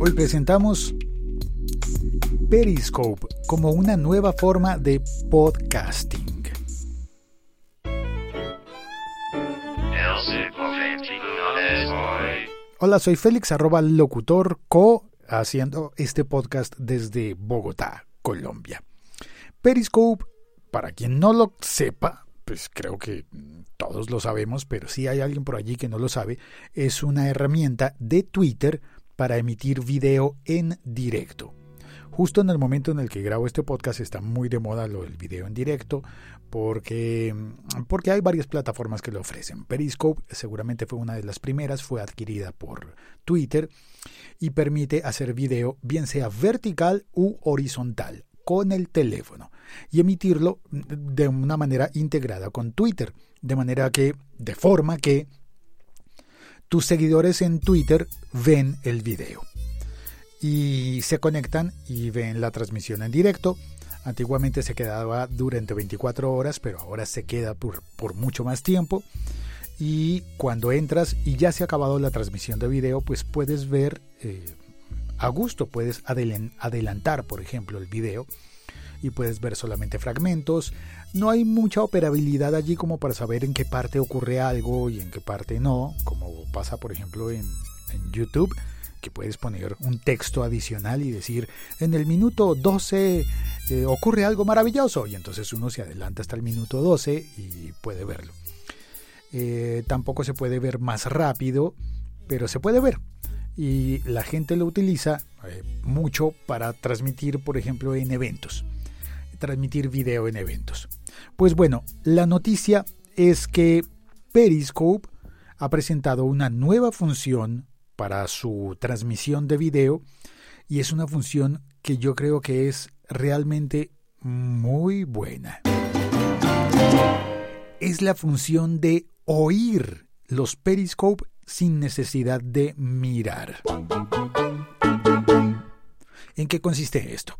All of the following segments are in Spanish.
Hoy presentamos Periscope como una nueva forma de podcasting. Hola, soy Félix, arroba locutor co, haciendo este podcast desde Bogotá, Colombia. Periscope, para quien no lo sepa, pues creo que todos lo sabemos, pero si hay alguien por allí que no lo sabe, es una herramienta de Twitter para emitir video en directo. Justo en el momento en el que grabo este podcast está muy de moda lo del video en directo porque, porque hay varias plataformas que lo ofrecen. Periscope seguramente fue una de las primeras, fue adquirida por Twitter y permite hacer video bien sea vertical u horizontal con el teléfono y emitirlo de una manera integrada con Twitter, de manera que, de forma que tus seguidores en Twitter ven el video y se conectan y ven la transmisión en directo. Antiguamente se quedaba durante 24 horas, pero ahora se queda por, mucho más tiempo. Y cuando entras y ya se ha acabado la transmisión de video, pues puedes ver eh, a gusto, puedes adelantar, por ejemplo, el video y puedes ver solamente fragmentos. No hay mucha operabilidad allí como para saber en qué parte ocurre algo y en qué parte no, como pasa, por ejemplo, en, YouTube que puedes poner un texto adicional y decir, en el minuto 12 eh, ocurre algo maravilloso, y entonces uno se adelanta hasta el minuto 12 y puede verlo. Eh, tampoco se puede ver más rápido, pero se puede ver. Y la gente lo utiliza eh, mucho para transmitir, por ejemplo, en eventos. Transmitir video en eventos. Pues bueno, la noticia es que Periscope ha presentado una nueva función para su transmisión de video y es una función que yo creo que es realmente muy buena. Es la función de oír los periscope sin necesidad de mirar. ¿En qué consiste esto?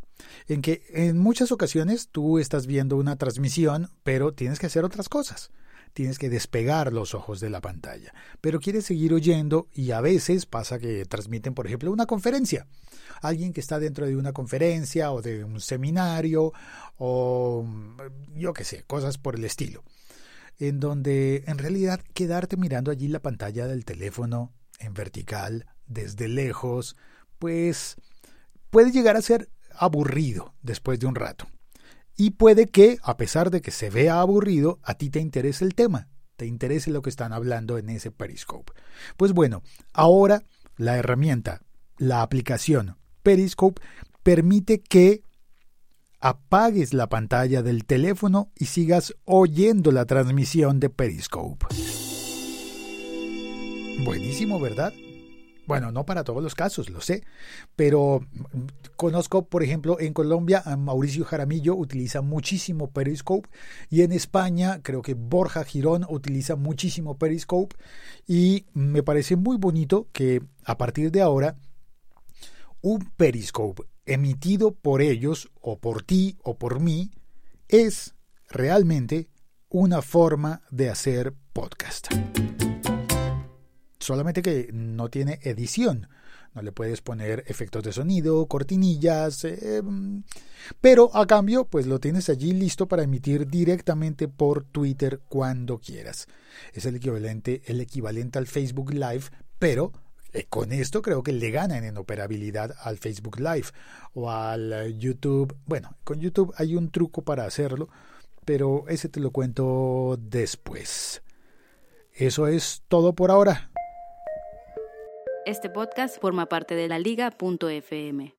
En que en muchas ocasiones tú estás viendo una transmisión, pero tienes que hacer otras cosas tienes que despegar los ojos de la pantalla, pero quieres seguir oyendo y a veces pasa que transmiten, por ejemplo, una conferencia. Alguien que está dentro de una conferencia o de un seminario o yo qué sé, cosas por el estilo. En donde en realidad quedarte mirando allí la pantalla del teléfono en vertical desde lejos, pues puede llegar a ser aburrido después de un rato. Y puede que, a pesar de que se vea aburrido, a ti te interese el tema, te interese lo que están hablando en ese Periscope. Pues bueno, ahora la herramienta, la aplicación Periscope permite que apagues la pantalla del teléfono y sigas oyendo la transmisión de Periscope. Buenísimo, ¿verdad? Bueno, no para todos los casos, lo sé, pero conozco, por ejemplo, en Colombia a Mauricio Jaramillo utiliza muchísimo Periscope y en España creo que Borja Girón utiliza muchísimo Periscope y me parece muy bonito que a partir de ahora un Periscope emitido por ellos o por ti o por mí es realmente una forma de hacer podcast solamente que no tiene edición. No le puedes poner efectos de sonido, cortinillas, eh, pero a cambio, pues lo tienes allí listo para emitir directamente por Twitter cuando quieras. Es el equivalente, el equivalente al Facebook Live, pero eh, con esto creo que le ganan en operabilidad al Facebook Live o al YouTube. Bueno, con YouTube hay un truco para hacerlo, pero ese te lo cuento después. Eso es todo por ahora. Este podcast forma parte de la liga.fm.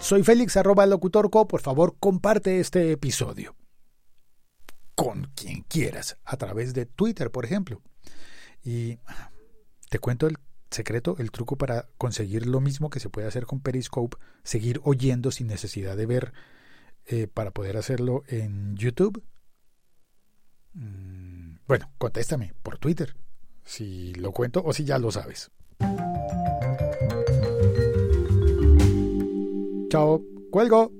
Soy Félix arroba locutorco. Por favor, comparte este episodio con quien quieras, a través de Twitter, por ejemplo. Y te cuento el secreto, el truco para conseguir lo mismo que se puede hacer con Periscope, seguir oyendo sin necesidad de ver, eh, para poder hacerlo en YouTube. Mm, bueno, contéstame por Twitter, si lo cuento o si ya lo sabes. Chao, cuelgo.